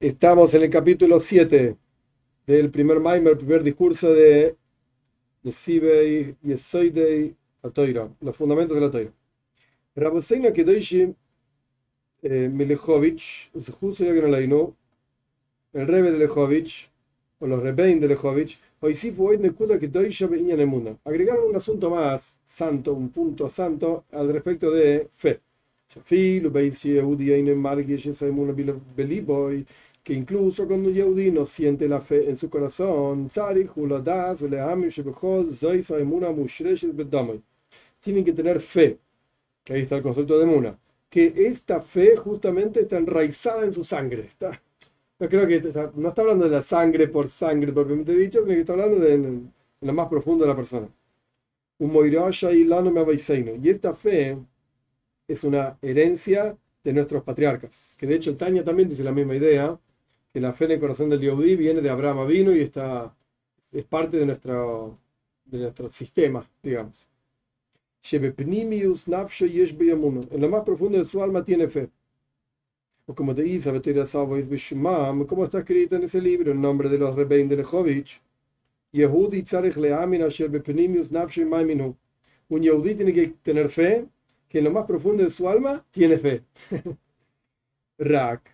Estamos en el capítulo 7 del primer Maimer, primer discurso de Nesibei Yesoidei Atoira, los fundamentos de la Toira. Raboseina Kedoishi Milechovich, el rebe de Lechovich, o los rebein de Lechovich, agregaron un asunto más santo, un punto santo al respecto de fe que incluso cuando un Yehudi no siente la fe en su corazón, tienen que tener fe, que ahí está el concepto de Muna, que esta fe justamente está enraizada en su sangre. Está, no creo que no está hablando de la sangre por sangre propiamente dicho, sino que está hablando de en, lo más profundo de la persona. Y esta fe es una herencia de nuestros patriarcas, que de hecho el Tania también dice la misma idea, que la fe en el corazón del Yehudi viene de Abraham vino y está, es parte de nuestro, de nuestro sistema, digamos. En lo más profundo de su alma tiene fe. O como te dice, como está escrito en ese libro, en nombre de los Rebein de Lechovich, Yehudi Un Yehudi tiene que tener fe, que en lo más profundo de su alma tiene fe. Rak,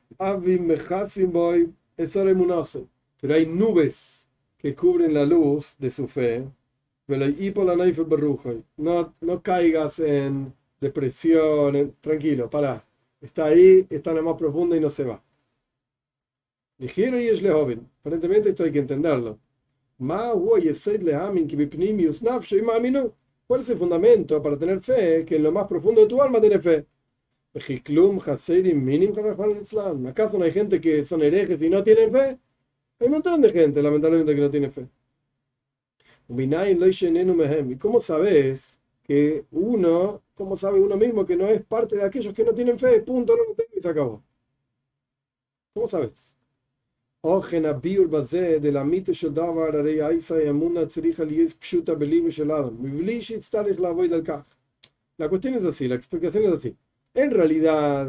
pero hay nubes que cubren la luz de su fe. No, no caigas en depresión, tranquilo, para. Está ahí, está en lo más profundo y no se va. Ligero y es joven. Aparentemente esto hay que entenderlo. ¿Cuál es el fundamento para tener fe? Que en lo más profundo de tu alma tiene fe. ¿Acaso no hay gente que son herejes y no tienen fe? Hay un montón de gente, lamentablemente, que no tiene fe. ¿Y cómo sabes que uno, cómo sabe uno mismo que no es parte de aquellos que no tienen fe? Punto, no lo tengo y se acabó. ¿Cómo sabes? Oh, de la La cuestión es así, la explicación es así. En realidad,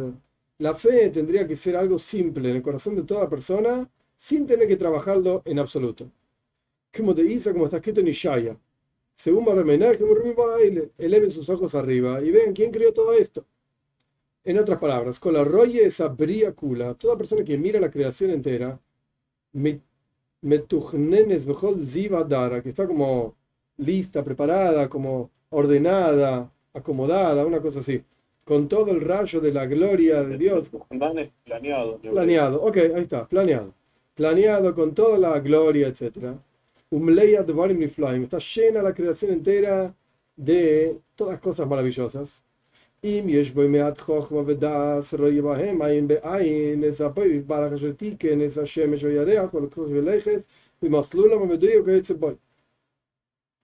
la fe tendría que ser algo simple en el corazón de toda persona sin tener que trabajarlo en absoluto. Como te dice, como está escrito en Ishaya. Según Baramenaj, eleven sus ojos arriba y vean quién creó todo esto. En otras palabras, con la roye esa bría kula, toda persona que mira la creación entera, zivadara, que está como lista, preparada, como ordenada, acomodada, una cosa así con todo el rayo de la gloria de Dios. Planeado. Planeado, ok, ahí está, planeado. Planeado con toda la gloria, etc. Está llena la creación entera de todas cosas maravillosas.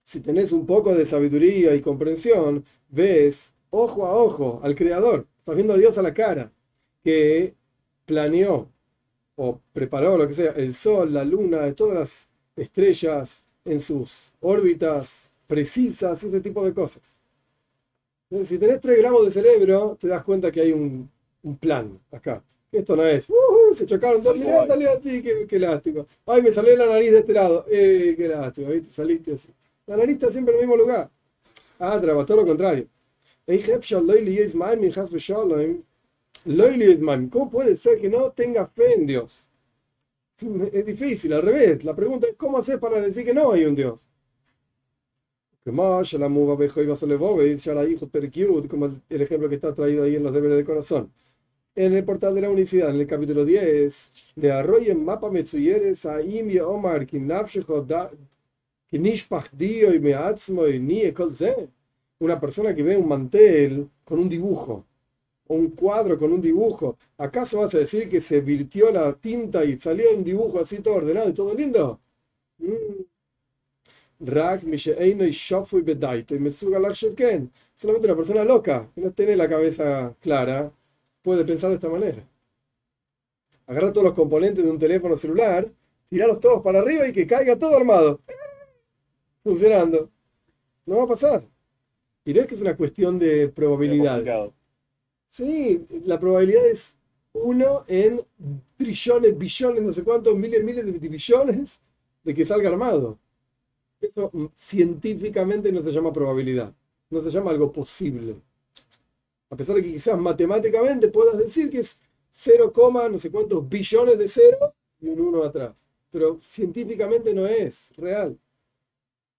Si tenés un poco de sabiduría y comprensión, ves ojo a ojo al Creador, estás viendo a Dios a la cara, que planeó o preparó lo que sea, el Sol, la Luna, todas las estrellas en sus órbitas precisas, ese tipo de cosas. si tenés 3 gramos de cerebro, te das cuenta que hay un, plan acá. Esto no es, uh, se chocaron dos, mirá, salió así, qué, qué, lástima. Ay, me salió la nariz de este lado, eh, qué lástima, ¿viste? saliste así. La nariz está siempre en el mismo lugar. Ah, todo lo contrario. ¿Cómo puede ser que no tenga fe en Dios? Es difícil, al revés. La pregunta es: ¿cómo hacer para decir que no hay un Dios? Como el ejemplo que está traído ahí en los deberes de corazón. En el portal de la unicidad, en el capítulo 10, de Arroyo Mapa Metsuyeres, Aim y Omar, Kinafshecho, Kinishpach Dio y Meatzmo y Nie Kolze una persona que ve un mantel con un dibujo, o un cuadro con un dibujo, ¿acaso vas a decir que se virtió la tinta y salió un dibujo así todo ordenado y todo lindo? Solamente una persona loca, que no tiene la cabeza clara, puede pensar de esta manera. Agarra todos los componentes de un teléfono celular, tirarlos todos para arriba y que caiga todo armado. Funcionando. No va a pasar. Y no es que es una cuestión de probabilidad. Sí, la probabilidad es uno en trillones, billones, no sé cuántos, miles, miles de billones de que salga armado. Eso mm, científicamente no se llama probabilidad, no se llama algo posible. A pesar de que quizás matemáticamente puedas decir que es 0, no sé cuántos billones de cero y un 1 atrás. Pero científicamente no es real.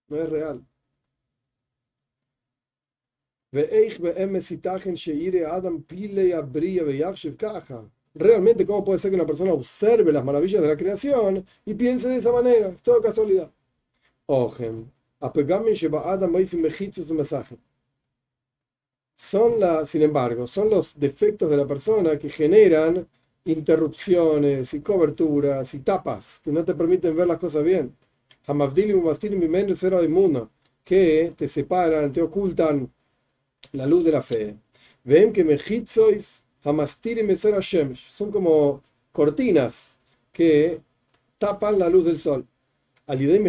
No es real. Realmente, ¿cómo puede ser que una persona observe las maravillas de la creación y piense de esa manera? Es toda casualidad. Son la, sin embargo, son los defectos de la persona que generan interrupciones y coberturas y tapas que no te permiten ver las cosas bien. Que te separan, te ocultan la luz de la fe. Ven que mejitzois son como cortinas que tapan la luz del sol. Al Adam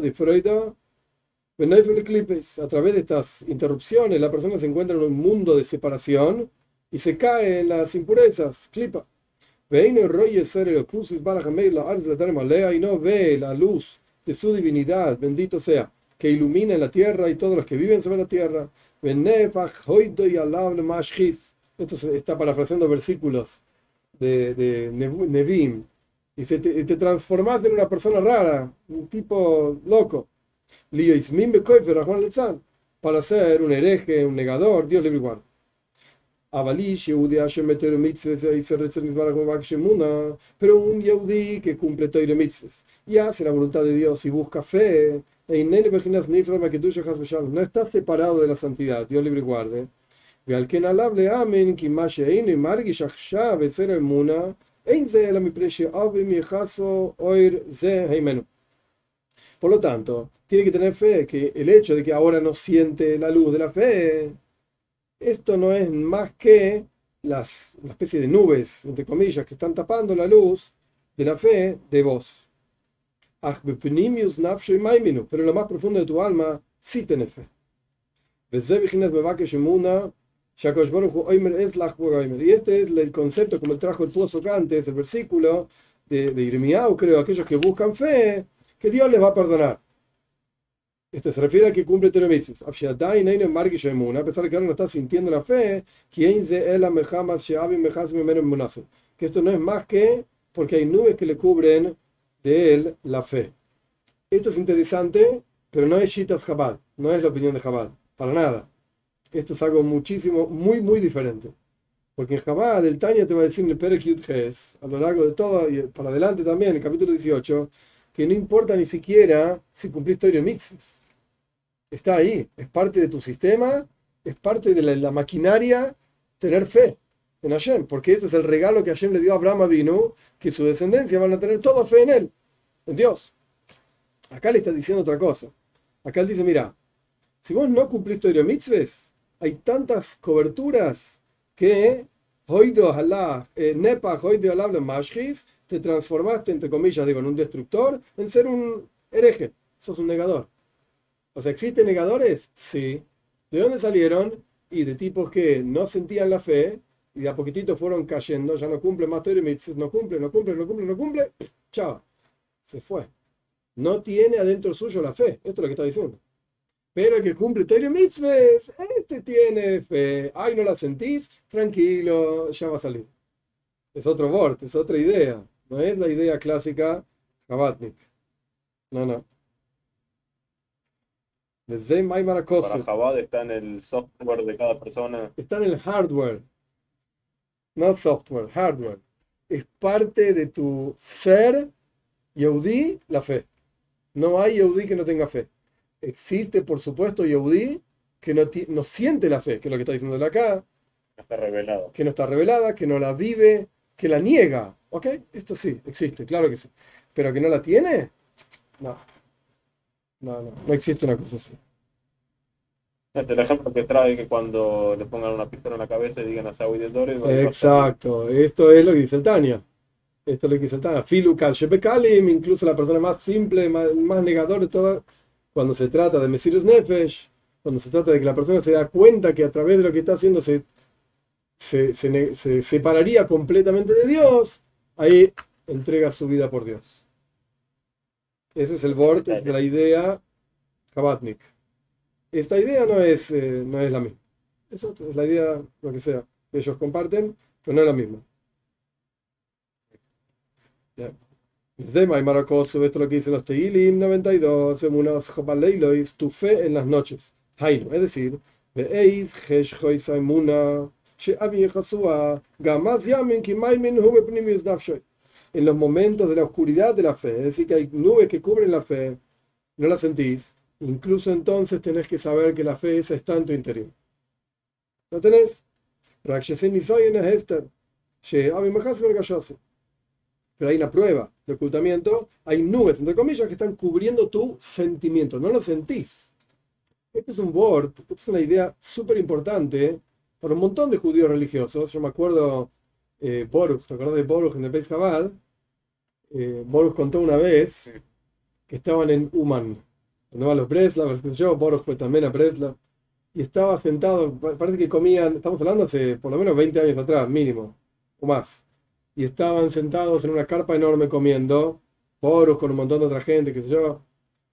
de Freud a través de estas interrupciones, la persona se encuentra en un mundo de separación y se cae en las impurezas, clipa. Y no ve la luz de su divinidad, bendito sea, que ilumina la tierra y todos los que viven sobre la tierra. Esto se está parafraseando versículos de, de Nevim. Y te, te transformas en una persona rara, un tipo loco para ser un hereje, un negador, Dios libre igual. Pero un Yehudi que cumple Toire mitzvahs y hace la voluntad de Dios y busca fe, no está separado de la santidad, Dios libre y guarde. Por lo tanto, tiene que tener fe que el hecho de que ahora no siente la luz de la fe, esto no es más que las, la especie de nubes, entre comillas, que están tapando la luz de la fe de vos. Pero en lo más profundo de tu alma sí tiene fe. Y este es el concepto, como trajo el pozo antes, el versículo de, de Irmiau, creo, aquellos que buscan fe, que Dios les va a perdonar. Esto se refiere a que cumple Teremitzis. A pesar de que ahora no está sintiendo la fe, que esto no es más que porque hay nubes que le cubren de él la fe. Esto es interesante, pero no es Shitas Chabad, no es la opinión de Chabad, para nada. Esto es algo muchísimo, muy, muy diferente. Porque en Chabad, el Tanya te va a decir en el Perek a lo largo de todo y para adelante también, el capítulo 18, que no importa ni siquiera si cumplís Torah Mitzvahs. Está ahí, es parte de tu sistema, es parte de la, maquinaria tener fe en Hashem, porque este es el regalo que Hashem le dio a Abraham Avinu, que su descendencia van a tener toda fe en él, en Dios. Acá le está diciendo otra cosa. Acá él dice, mira, si vos no cumplís Torah Mitzvahs, hay tantas coberturas que Hoido Allah, eh, Nepa Hoido Allah Mashkis, te transformaste, entre comillas, digo, en un destructor, en ser un hereje. Sos un negador. O sea, ¿existen negadores? Sí. ¿De dónde salieron? Y de tipos que no sentían la fe y de a poquitito fueron cayendo, ya no cumple más Torah no cumple, no cumple, no cumple, no cumple, chao, se fue. No tiene adentro suyo la fe, esto es lo que está diciendo. Pero el que cumple Torah Mitzvahs, este tiene fe. Ay, no la sentís, tranquilo, ya va a salir. Es otro bord, es otra idea. No es la idea clásica Jabatnik. No, no. Para Jabad está en el software de cada persona. Está en el hardware. No software, hardware. Es parte de tu ser Yehudi, la fe. No hay Yehudi que no tenga fe. Existe, por supuesto, Yehudi que no, no siente la fe, que es lo que está diciendo acá. No está revelada. Que no está revelada, que no la vive, que la niega. ¿Ok? Esto sí, existe, claro que sí. Pero que no la tiene, no. No, no, no existe una cosa así. El ejemplo que trae que cuando le pongan una pistola en la cabeza y digan a Saúl de Dores. Exacto, esto es lo que dice el Tania. Esto es lo que dice el Tania. Filu Shepekalim, incluso la persona más simple, más, más negador de todo, cuando se trata de Mesirus Nefesh, cuando se trata de que la persona se da cuenta que a través de lo que está haciendo se se, se, se separaría completamente de Dios, ahí entrega su vida por Dios. Ese es el vórtice de la idea Kabatnik. Esta idea no es, eh, no es la misma. Es otra, es la idea, lo que sea, que ellos comparten, pero no es la misma. Dema y Maracoso, esto es lo que dicen los Teilim 92, Emunas Jopaleilois, tu fe en las noches. Hainu, es decir, Veis, Hesh Emuna, Sheavi Jasua, Gamaz Yamin, Kimaimin, Hube Pnimius Nafshoy en los momentos de la oscuridad de la fe, es decir, que hay nubes que cubren la fe, no la sentís, incluso entonces tenés que saber que la fe esa está en tu interior. ¿Lo tenés? Pero hay una prueba de ocultamiento, hay nubes, entre comillas, que están cubriendo tu sentimiento, no lo sentís. Este es un board, esta es una idea súper importante para un montón de judíos religiosos. Yo me acuerdo, eh, Boruch, ¿te acordás de Boruch en el Beis Chabad? eh, Boruch contó una vez que estaban en Uman, donde van los Breslav, yo, Boruch fue también a Breslav, y estaba sentado, parece que comían, estamos hablando hace por lo menos 20 años atrás, mínimo, o más, y estaban sentados en una carpa enorme comiendo, Boruch con un montón de otra gente, qué sé yo,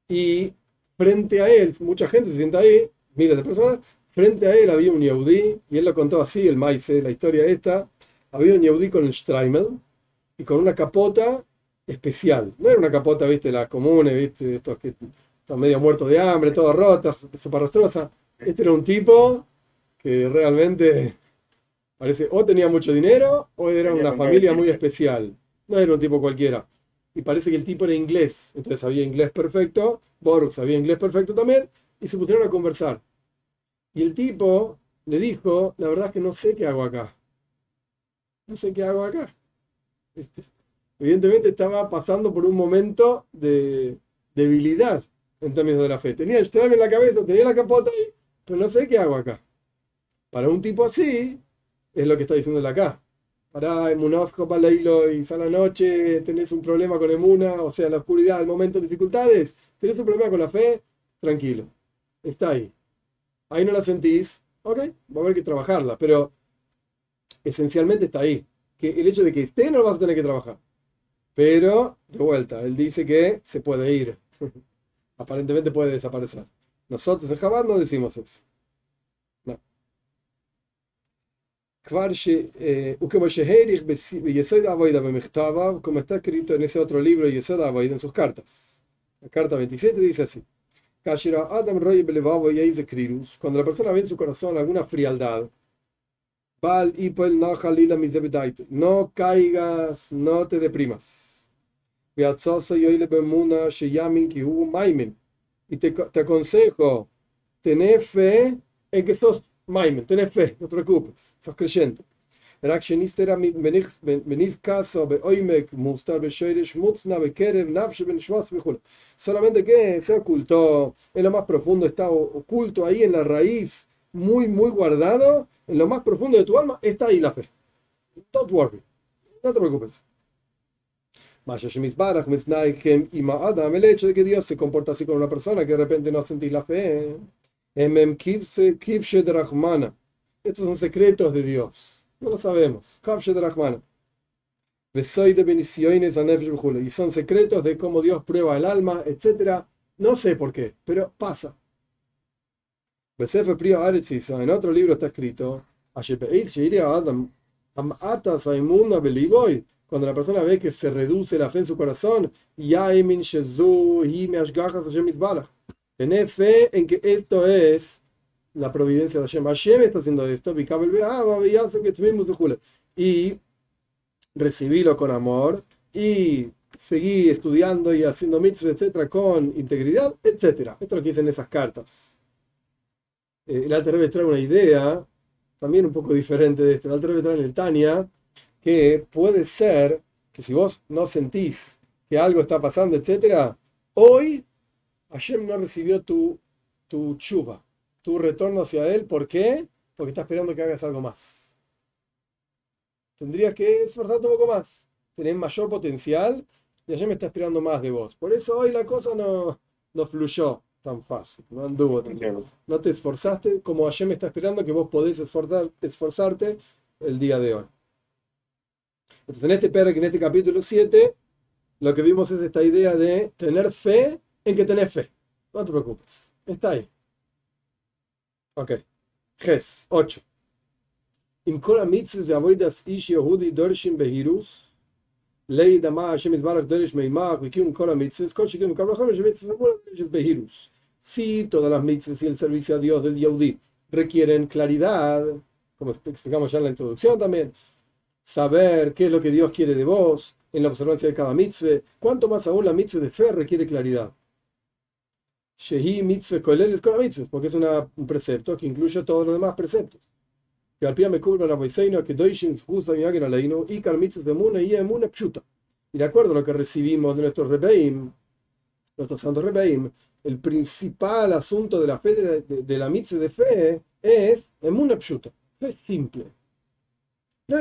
y frente a él, mucha gente se sienta ahí, miles de personas, frente a él había un Yehudi, y él lo contó así, el maíz, la historia esta, había un Yehudi con el Streimel, y con una capota especial. No era una capota, viste, la común, viste, estos que están medio muertos de hambre, todos rotas, rostrosa. Este era un tipo que realmente parece o tenía mucho dinero o era una familia muy especial. No era un tipo cualquiera. Y parece que el tipo era inglés, entonces sabía inglés perfecto, Boruch sabía inglés perfecto también, y se pusieron a conversar. Y el tipo le dijo, la verdad es que no sé qué hago acá. No sé qué hago acá. ¿Viste? evidentemente estaba pasando por un momento de debilidad en términos de la fe. Tenía el en la cabeza, tenía la capota ahí, pero no sé qué hago acá. Para un tipo así, es lo que está diciéndole acá. Para para Leilo y a la noche, tenés un problema con Emuna, o sea, la oscuridad, el momento de dificultades, tenés un problema con la fe, tranquilo, está ahí. Ahí no la sentís, ok, va a haber que trabajarla, pero esencialmente está ahí. Que el hecho de que esté no lo vas a tener que trabajar. Pero, de vuelta, él dice que se puede ir. Aparentemente puede desaparecer. Nosotros en Chabad no decimos eso. No. Eh, como está escrito en ese otro libro, Yesod Avoid, en sus cartas. La carta 27 dice así. Cuando la persona ve en su corazón alguna frialdad, no caigas, no te deprimas. Y te, te aconsejo, tener fe en que sos maimen, tener fe, no te preocupes, sos creyente. Solamente que se ocultó en lo más profundo, está oculto ahí en la raíz, muy, muy guardado, en lo más profundo de tu alma, está ahí la fe. Don't worry, no te preocupes el hecho de que Dios se comporta así con una persona que de repente no sentís la fe. Estos son secretos de Dios. No lo sabemos. Y son secretos de cómo Dios prueba el alma, etc. No sé por qué, pero pasa. En otro libro está escrito cuando la persona ve que se reduce la fe en su corazón, tener fe en que esto es la providencia de Hashem. Hashem está haciendo esto, y recibirlo con amor, y seguir estudiando y haciendo mitzvah, etcétera, con integridad, etcétera. Esto es lo que dicen esas cartas. Eh, el Alter trae una idea, también un poco diferente de esto. El Alter trae en el Tania que puede ser que si vos no sentís que algo está pasando, etcétera, hoy Hashem no recibió tu, tu chuva, tu retorno hacia él. ¿Por qué? Porque está esperando que hagas algo más. Tendrías que esforzarte un poco más. Tenés mayor potencial y Hashem está esperando más de vos. Por eso hoy la cosa no, no fluyó tan fácil, no anduvo tan No te esforzaste como Hashem está esperando que vos podés esforzarte el día de hoy. Entonces, en este perro, en este capítulo 7, lo que vimos es esta idea de tener fe en que tenés fe. No te preocupes. Está ahí. Ok. Ges 8. In kol mitzvahs avoidas ish yehudi dorshin behirus lei dama Hashem izbarach dorish meimach vikim kol mitzvahs kol shikim kol vachom mitzvahs dorish behirus si todas las y el servicio a Dios del requieren claridad como explicamos ya en la introducción también saber qué es lo que Dios quiere de vos en la observancia de cada mitzvah cuánto más aún la mitzvah de fe requiere claridad Shehi mitzvah koleles porque es una, un precepto que incluye todos los demás preceptos. Que al pie me cubro la boiseino que doishin justa mi águila leino y car mitzvah de muna y emuna pshuta. Y de acuerdo a lo que recibimos de nuestros rebeim, nuestros santos rebeim, el principal asunto de la fe de, de, de la mitzvah de fe es emuna pshuta, fe simple. No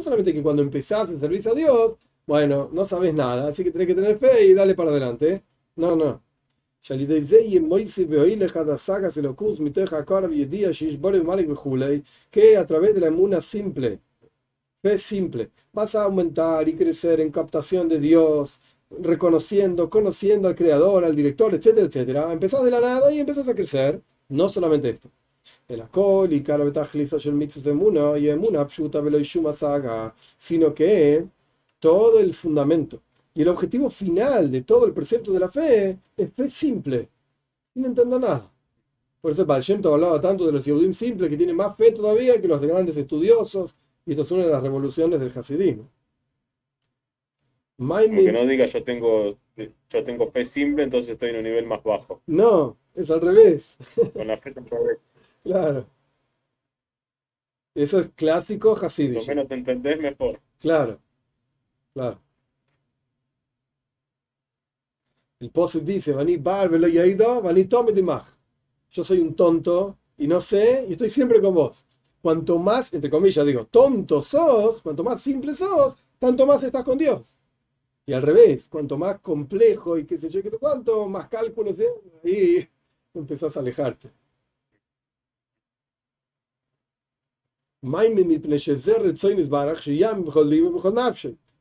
solamente que cuando empezás el servicio a Dios, bueno, no sabes nada, así que tenés que tener fe y dale para adelante. No, no. Que a través de la emuna simple, fe simple, vas a aumentar y crecer en captación de Dios, reconociendo, conociendo al creador, al director, etcétera, etcétera. Empezás de la nada y empezás a crecer. No solamente esto. El acol y y emuna sino que todo el fundamento y el objetivo final de todo el precepto de la fe es fe simple, sin entender nada. Por eso el Baal hablaba tanto de los Yehudim simples, que tienen más fe todavía que los grandes estudiosos, y esto es una de las revoluciones del Hasidismo. Que no diga yo tengo, yo tengo fe simple, entonces estoy en un nivel más bajo. No, es al revés. Con la fe revés. Claro. Eso es clásico Hasidismo. Lo menos te entendés, mejor. Claro. Claro. El Posuk dice, Yo soy un tonto y no sé y estoy siempre con vos. Cuanto más, entre comillas digo, tonto sos, cuanto más simple sos, tanto más estás con Dios. Y al revés, cuanto más complejo y qué sé yo, qué sé cuánto, más cálculos, y empezás a alejarte.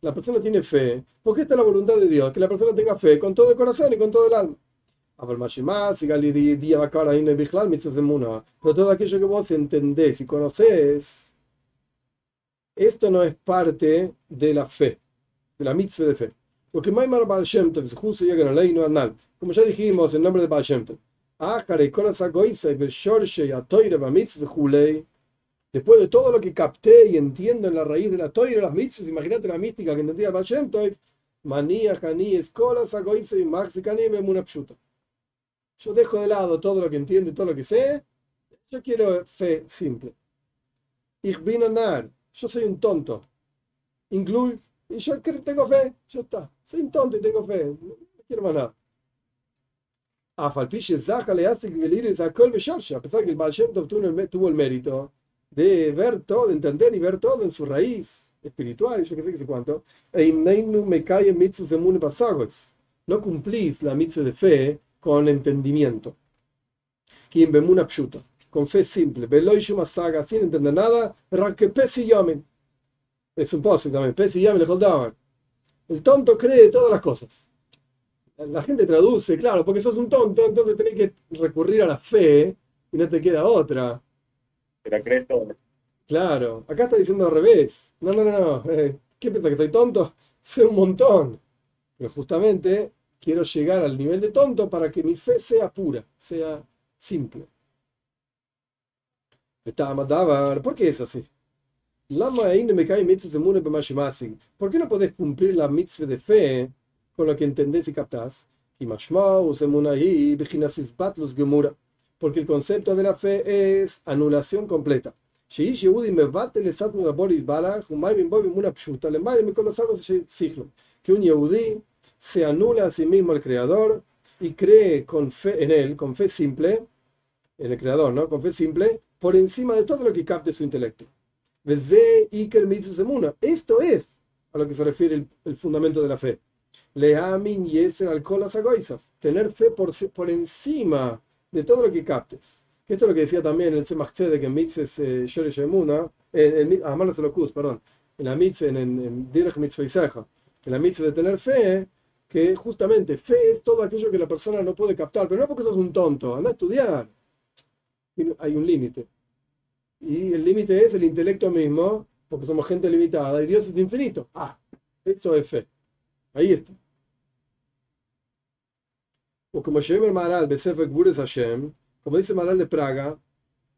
La persona tiene fe, porque esta es la voluntad de Dios, que la persona tenga fe con todo el corazón y con todo el alma. Pero todo aquello que vos entendés y conocés, esto no es parte de la fe, de la mitzvah de fe. Porque Maimar Baal Shem Tov, justo llega a la ley no anal. Como ya dijimos, en nombre de Baal Shem Tov. Después de todo lo que capté y entiendo en la raíz de la toira, las mitzvahs, imagínate la mística que entendía Baal Shem manía, janí, escolas, agoise, maxicani, una pshuta. Yo dejo de lado todo lo que entiendo todo lo que sé. Yo quiero fe simple. Ich bin anar. Yo soy un tonto. Incluye. Y yo tengo fe. Ya está. Soy un tonto y tengo fe. No quiero más nada. El A pesar que el Baal Shem tuvo el mérito de ver todo, entender y ver todo en su raíz espiritual, yo que sé qué sé cuánto, no cumplís la mitzvah de fe con entendimiento. Con fe simple, saga, sin entender nada, es un pozo también, El tonto cree todas las cosas. La gente traduce, claro, porque sos un tonto, entonces tenés que recurrir a la fe y no te queda otra Claro, acá está diciendo al revés. No, no, no, no. Eh, ¿Qué piensa que soy tonto? Sé un montón. Pero justamente quiero llegar al nivel de tonto para que mi fe sea pura, sea simple. ¿Por qué es así? ¿Por qué no podés cumplir la mitzvah de fe con lo que entendés y captás? Porque el concepto de la fe es anulación completa. Que un Yehudi se anula a sí mismo al Creador y cree con fe en él, con fe simple, en el Creador, ¿no? Con fe simple, por encima de todo lo que capte su intelecto. Esto es a lo que se refiere el, el fundamento de la fe. Leamin y al Tener fe por, por encima de todo lo que captes. Esto es lo que decía también el Tzemach Tzedek en Mitzvah Yoresh Emuna, en Amar Selokuz, perdón, en la Mitzvah, en, en Direch Mitzvah en la Mitzvah de tener fe, que justamente fe es todo aquello que la persona no puede captar, pero no porque sos un tonto, anda a estudiar. Hay un límite. Y el límite es el intelecto mismo, porque somos gente limitada, y Dios es infinito. Ah, eso es fe. Ahí está. O como Shemer Maral, Besefer Hashem, como dice Maral de Praga,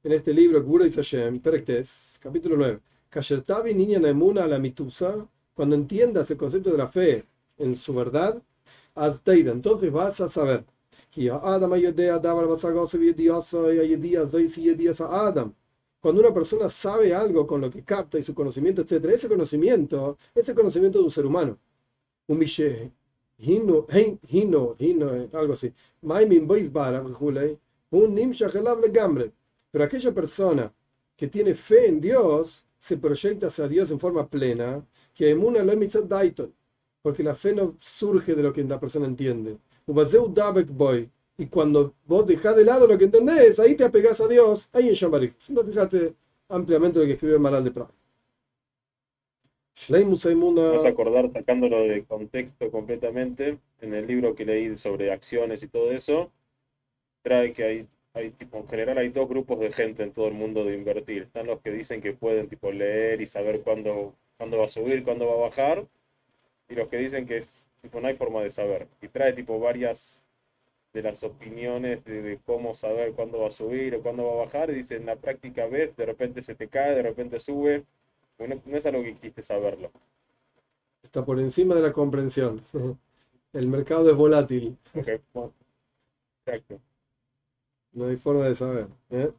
en este libro, Gures Hashem, Perektes, capítulo 9, Kashertavi niña Nemuna la mitusa, cuando entiendas el concepto de la fe en su verdad, entonces vas a saber. Cuando una persona sabe algo con lo que capta y su conocimiento, etc., ese conocimiento es el conocimiento de un ser humano. Un biche, hino, hino, hino, algo así. Un Pero aquella persona que tiene fe en Dios se proyecta hacia Dios en forma plena, que emuna lo daiton, porque la fe no surge de lo que la persona entiende. Y cuando vos dejás de lado lo que entendés, ahí te apegás a Dios, ahí en Shambarik. Entonces fíjate ampliamente lo que escribe Maral de Praga. Vas a acordar, sacándolo de contexto completamente, en el libro que leí sobre acciones y todo eso, trae que hay, hay tipo, en general hay dos grupos de gente en todo el mundo de invertir. Están los que dicen que pueden tipo leer y saber cuándo, cuándo va a subir, cuándo va a bajar, y los que dicen que es, tipo, no hay forma de saber. Y trae tipo varias de las opiniones de, cómo saber cuándo va a subir o cuándo va a bajar, y dice en la práctica ves, de repente se te cae, de repente sube, no, no es algo que quisiste saberlo. Está por encima de la comprensión. El mercado es volátil. Exacto. No hay forma de saber. ¿eh?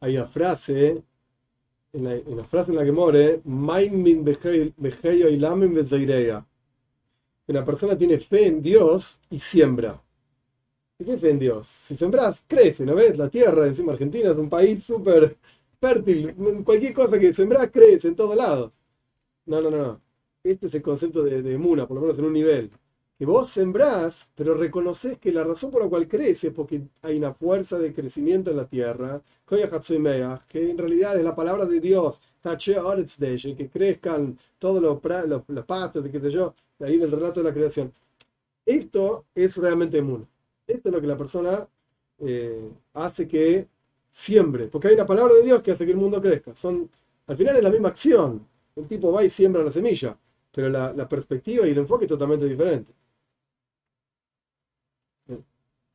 Hay una frase, en la, una frase en la que more, una persona tiene fe en Dios y siembra. ¿Qué fe en Dios? Si sembras, crece, ¿no ves? La tierra, encima Argentina es un país súper fértil. Cualquier cosa que sembras, crece en todos lados. No, no, no. Este es el concepto de, de Muna, por lo menos en un nivel que vos sembrás, pero reconoces que la razón por la cual crece es porque hay una fuerza de crecimiento en la tierra, que en realidad es la palabra de Dios, que crezcan todos los, los, pastos, de qué sé yo, ahí del relato de la creación. Esto es realmente mundo. Esto es lo que la persona eh, hace que siembre, porque hay una palabra de Dios que hace que el mundo crezca. Son, al final es la misma acción. El tipo va y siembra la semilla, pero la, la perspectiva y el enfoque es totalmente diferente.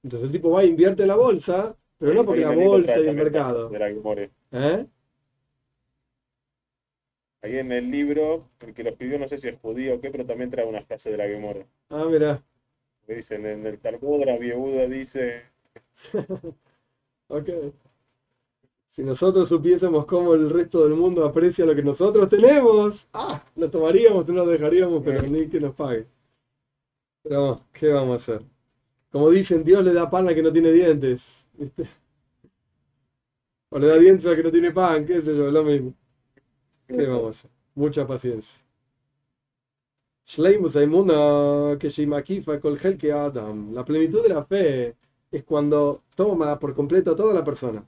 Entonces el tipo va e invierte en la bolsa, pero no porque la bolsa y el mercado. ¿Eh? Ahí en el libro, el que lo escribió no sé si es judío o qué, pero también trae una frase de la Gemore. Ah, mira. Dicen, en el Talmud la viuda dice... ok. Si nosotros supiésemos cómo el resto del mundo aprecia lo que nosotros tenemos, ah, lo tomaríamos y no lo dejaríamos, pero ni que nos pague. Pero, ¿qué vamos a hacer? Como dicen, Dios le da pan a que no tiene dientes. O le da dientes a que no tiene pan, qué sé yo, lo mismo. ¿Qué vamos a hacer? Mucha paciencia. Adam. La plenitud de la fe es cuando toma por completo a toda la persona.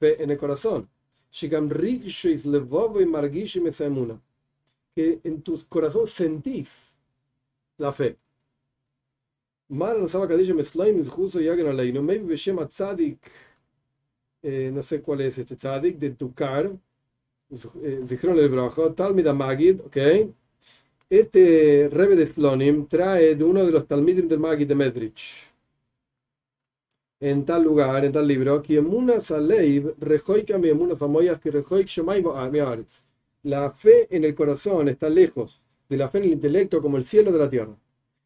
fe en el corazón. Que en tu corazón sentís la fe. Mar no sé cuál es este Tzadik, de Tukar, dijeron el Brajo, Magid, ok. Este Rebe de Slonim trae de uno de los Talmidim del Magid de Medrich. En tal lugar, en tal libro, La fe en el corazón está lejos de la fe en el intelecto como el cielo de la tierra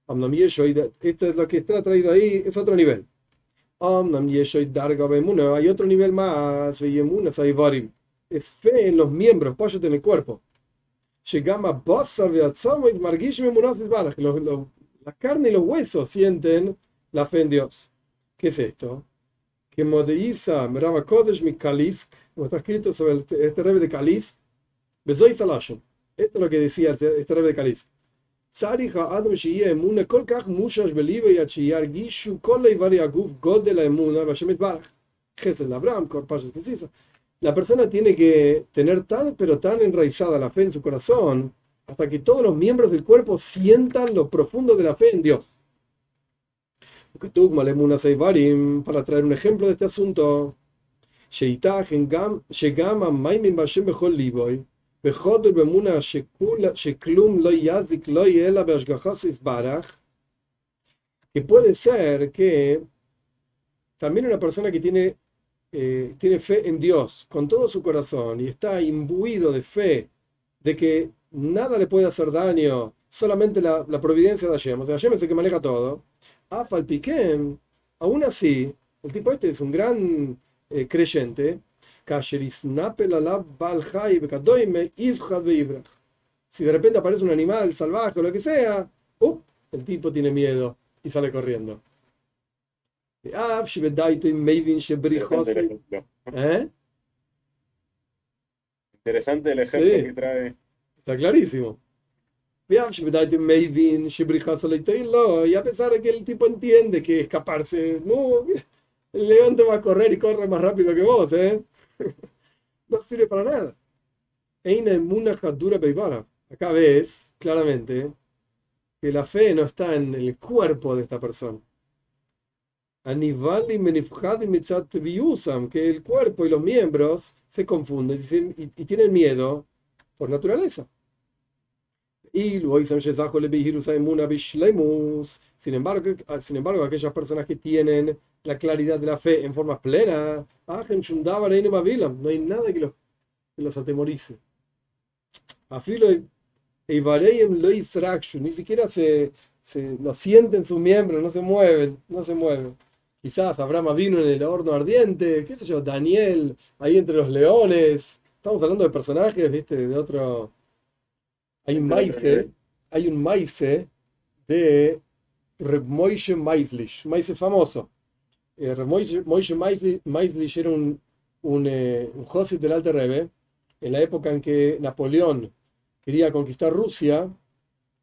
esto es lo que está traído ahí, es otro nivel. Hay otro nivel más, es fe en los miembros, pollos en el cuerpo. La carne y los huesos sienten la fe en Dios. ¿Qué es esto? Que Modeiza Merava Kodesh mi Kalisk, como está escrito sobre este rebe de Kalisk, Bezoy Salashon. Esto es lo que decía este, este rebe de Kalisk. צריך האדם שיהיה אמונה כל כך מושש בליבי עד שירגישו כל איברי הגוף גודל האמונה בהשם יתברך. חסד לאברהם, כל פרשת כסיסה. La persona tiene que tener tan, pero tan enraizada la fe en su corazón, hasta que todos los miembros del cuerpo sientan lo profundo de la fe en Dios. Para traer un ejemplo de este asunto, que puede ser que también una persona que tiene, eh, tiene fe en Dios con todo su corazón y está imbuido de fe de que nada le puede hacer daño, solamente la, providencia de Hashem, o es el que maneja todo, Afal Piquem, aún así, el tipo este es un gran eh, creyente, si de repente aparece un animal salvaje o lo que sea, el tipo tiene miedo y sale corriendo. ¿Eh? Interesante el ejemplo que trae. Está clarísimo. Y a pesar de que el tipo entiende que escaparse, no, el león te va a correr y corre más rápido que vos, ¿eh? no sirve para nada. Acá ves claramente que la fe no está en el cuerpo de esta persona. Que el cuerpo y los miembros se confunden y, tienen miedo por naturaleza. Y sin embargo, sin embargo, aquellas personas que tienen la claridad de la fe en forma plena, no hay nada que los, que los atemorice. Ni siquiera se, se lo sienten sus miembros, no se mueven, no se mueven. Quizás Abraham vino en el horno ardiente, qué sé yo, Daniel ahí entre los leones. Estamos hablando de personajes, viste, de otro. Hay un maíz, hay un de Moishe Maislish, maíz famoso. Eh, Moishe Maislich era un, un, eh, del Alto Rebbe, en la época en que Napoleón quería conquistar Rusia,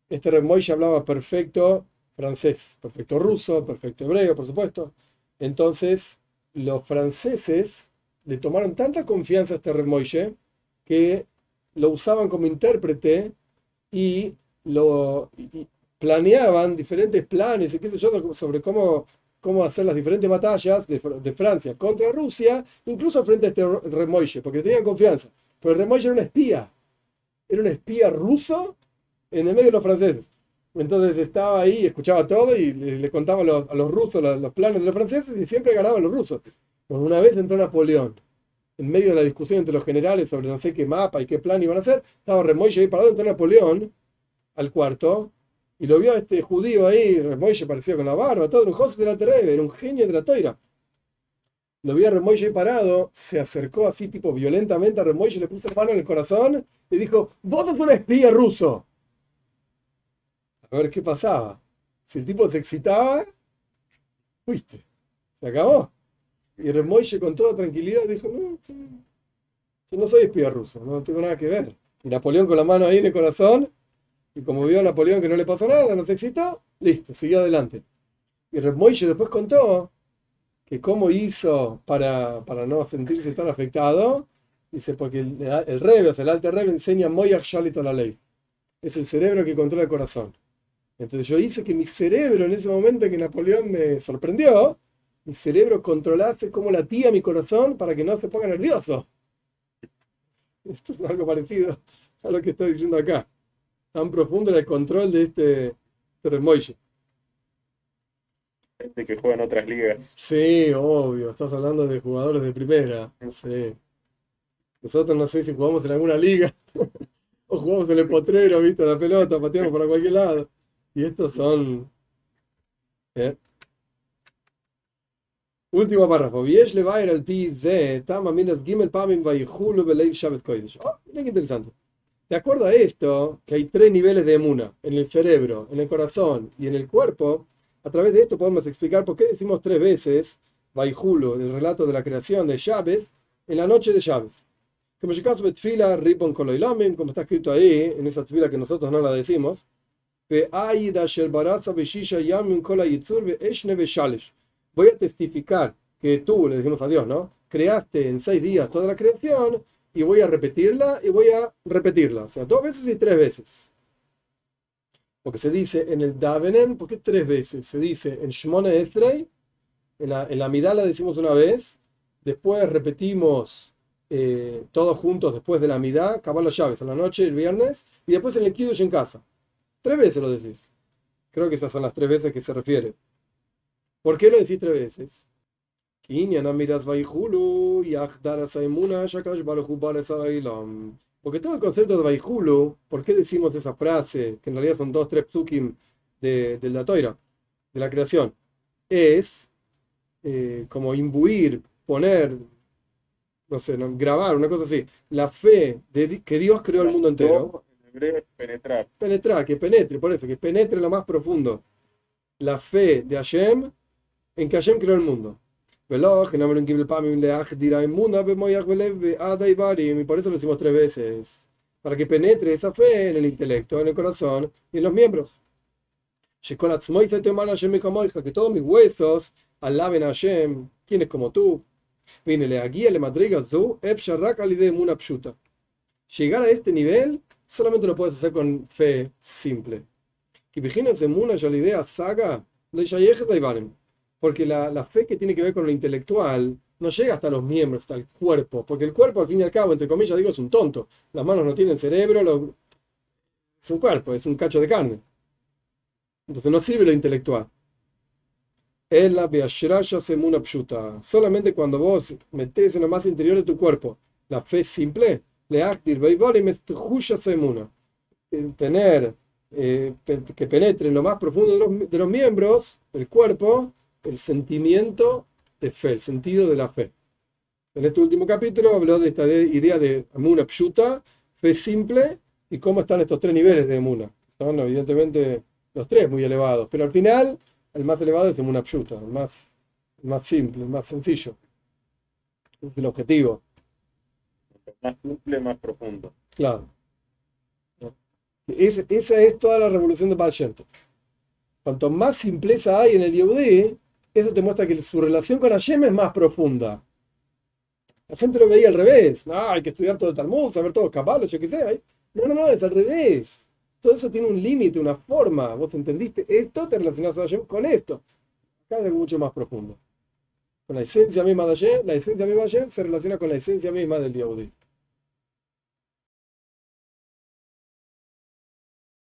este Reb Moishe hablaba perfecto francés, perfecto ruso, perfecto hebreo, por supuesto. Entonces, los franceses le tomaron tanta confianza a este Reb Moishe que lo usaban como intérprete y lo planeaban diferentes planes y qué sé yo sobre cómo cómo hacer las diferentes batallas de, Francia contra Rusia, incluso frente a este Remoille, porque tenían confianza. Pero Remoille era un espía, era un espía ruso en el medio de los franceses. Entonces estaba ahí, escuchaba todo y le, contaba a los, rusos los, planes de los franceses y siempre ganaban los rusos. Bueno, una vez entró Napoleón, en medio de la discusión entre los generales sobre no sé qué mapa y qué plan iban a hacer, estaba Remoille ahí parado, entró Napoleón al cuarto y lo vio a este judío ahí, Remoille parecía con la barba, todo, un José de la Terebe, un genio de la toira. Lo vio a Remoille ahí parado, se acercó así tipo violentamente a Remoille, le puso la mano en el corazón y dijo, vos sos un espía ruso. A ver qué pasaba. Si el tipo se excitaba, fuiste. Se acabó. Y Remoille con toda tranquilidad dijo, no, no soy espía ruso, no tengo nada que ver. Y Napoleón con la mano ahí en el corazón y como vio a Napoleón que no le pasó nada, no se excitó, listo, siguió adelante. Y Moishe después contó que cómo hizo para, para no sentirse tan afectado, dice, porque el, el Rebe, el alto Rebe enseña Moyach Shalit la ley. Es el cerebro que controla el corazón. Entonces yo hice que mi cerebro, en ese momento que Napoleón me sorprendió, mi cerebro controlase cómo latía mi corazón para que no se ponga nervioso. Esto es algo parecido a lo que estoy diciendo acá tan profundo el control de este Tremoille. Este que juega en otras ligas. Sí, obvio, estás hablando de jugadores de primera. Sí. Nosotros no sé si jugamos en alguna liga o jugamos en el potrero, viste, la pelota, pateamos para cualquier lado. Y estos son. ¿eh? Último párrafo. Tama minas gimel shabbat kodesh. Oh, mira qué interesante. De acuerdo a esto, que hay tres niveles de emuna, en el cerebro, en el corazón y en el cuerpo, a través de esto podemos explicar por qué decimos tres veces Vayihulu, el relato de la creación de Shabbat, en la noche de Shabbat. Como caso tfila ripon koloilamen, como está escrito ahí, en esa tfila que nosotros no la decimos, Voy a testificar que tú, le decimos a Dios, ¿no? Creaste en seis días toda la creación y voy a repetirla y voy a repetirla. O sea, dos veces y tres veces. Porque se dice en el Davenen, ¿por qué tres veces? Se dice en Shmona Esrei, en la, en la Midala decimos una vez, después repetimos eh, todos juntos después de la Midá, acabar las llaves en la noche, el viernes, y después en el Kiddush en casa. Tres veces lo decís. Creo que esas son las tres veces que se refiere. ¿Por qué lo decís tres veces? Porque todo el concepto de Vaihulu, ¿por qué decimos esa frase, que en realidad son dos, tres psukim de, de la toira, de la creación? Es eh, como imbuir, poner, no sé, grabar, una cosa así, la fe de que Dios creó el mundo entero. penetrar. Penetrar, que penetre, por eso, que penetre lo más profundo. La fe de Hashem en que Hashem creó el mundo. Y por eso lo decimos tres veces. Para que penetre esa fe en el intelecto, en el corazón y en los miembros. Que todos mis huesos alaben a Hashem, quien es como tú. Llegar a este nivel solamente lo puedes hacer con fe simple. Que imagínense Muna ya la idea saga, porque la, la fe que tiene que ver con lo intelectual no llega hasta los miembros, hasta el cuerpo, porque el cuerpo al fin y al cabo, entre comillas, digo, es un tonto. Las manos no tienen cerebro, lo... es un cuerpo, es un cacho de carne. Entonces no sirve lo intelectual. Es la Semuna Pshuta. Solamente cuando vos metes en lo más interior de tu cuerpo la fe simple, le Semuna. Tener eh, que penetre en lo más profundo de los, de los miembros, el cuerpo, el sentimiento de fe, el sentido de la fe. En este último capítulo habló de esta idea de Muna Pshuta, fe simple, y cómo están estos tres niveles de Muna. Son evidentemente los tres muy elevados, pero al final el más elevado es una Pshuta, el más, más simple, el más sencillo. Es el objetivo. Más simple, más profundo. Claro. esa es toda la revolución de Baal Cuanto más simpleza hay en el Yehudi, eso te muestra que su relación con Hashem es más profunda. La gente lo veía al revés. Ah, hay que estudiar todo el Talmud, saber todo Kabbalah, yo qué sé. No, no, no, es al revés. Todo eso tiene un límite, una forma. ¿Vos entendiste? Esto te relacionas a Hashem con esto. Es algo mucho más profundo. Con la esencia misma de Hashem, la esencia misma de Hashem se relaciona con la esencia misma del Yahudi.